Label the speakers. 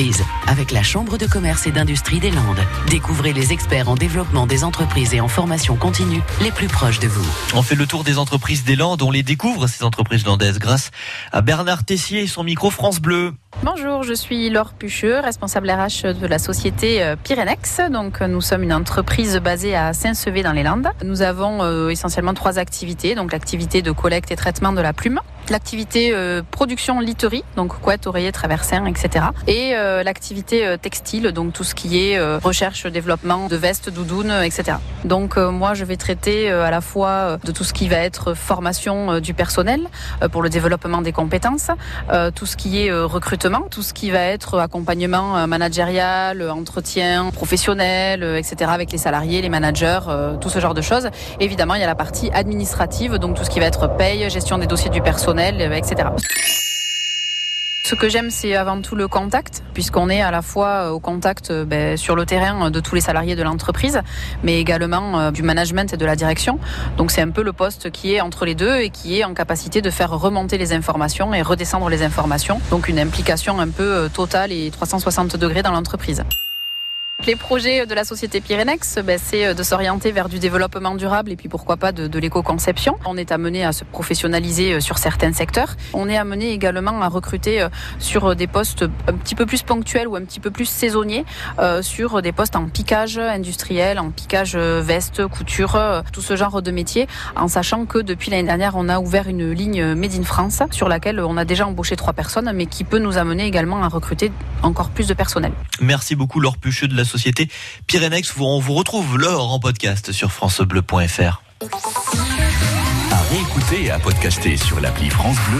Speaker 1: entreprises avec la Chambre de commerce et d'industrie des Landes. Découvrez les experts en développement des entreprises et en formation continue les plus proches de vous.
Speaker 2: On fait le tour des entreprises des Landes, on les découvre, ces entreprises landaises, grâce à Bernard Tessier et son micro France Bleu.
Speaker 3: Bonjour, je suis Laure Pucheux, responsable RH de la société euh, Pyrenex. Donc, nous sommes une entreprise basée à Saint-Sevé dans les Landes. Nous avons euh, essentiellement trois activités. Donc, l'activité de collecte et traitement de la plume, l'activité euh, production literie, donc couette, oreiller, traversin, etc. Et euh, l'activité euh, textile, donc tout ce qui est recherche, développement de vestes, doudounes, etc. Donc moi, je vais traiter à la fois de tout ce qui va être formation du personnel pour le développement des compétences, tout ce qui est recrutement, tout ce qui va être accompagnement managérial, entretien professionnel, etc. avec les salariés, les managers, tout ce genre de choses. Évidemment, il y a la partie administrative, donc tout ce qui va être paye, gestion des dossiers du personnel, euh, etc. Ce que j'aime, c'est avant tout le contact, puisqu'on est à la fois euh, au contact euh, ben, sur le terrain de tous les salariés de l'entreprise, mais également du management et de la direction. Donc c'est un peu le poste qui est entre les deux et qui est en capacité de faire remonter les informations et redescendre les informations. Donc une implication un peu totale et 360 degrés dans l'entreprise. Les projets de la société Pyrenex, ben, c'est de s'orienter vers du développement durable et puis pourquoi pas de, l'éco-conception. On est amené à se professionnaliser euh, sur certains secteurs. On est amené également à recruter euh, sur des postes un petit peu plus ponctuels ou un petit peu plus saisonniers, euh, sur des postes en piquage industriel, en piquage euh, veste, couture, euh, tout ce genre de métiers, en sachant que depuis l'année dernière, on a ouvert une ligne Made in France sur laquelle on a déjà embauché trois personnes, mais qui peut nous amener également à recruter encore plus de personnel.
Speaker 2: Merci beaucoup Laure de la société Pyrenex. On vous retrouve Laure en podcast sur francebleu.fr.
Speaker 4: À réécouter et à podcaster sur l'appli France Bleu.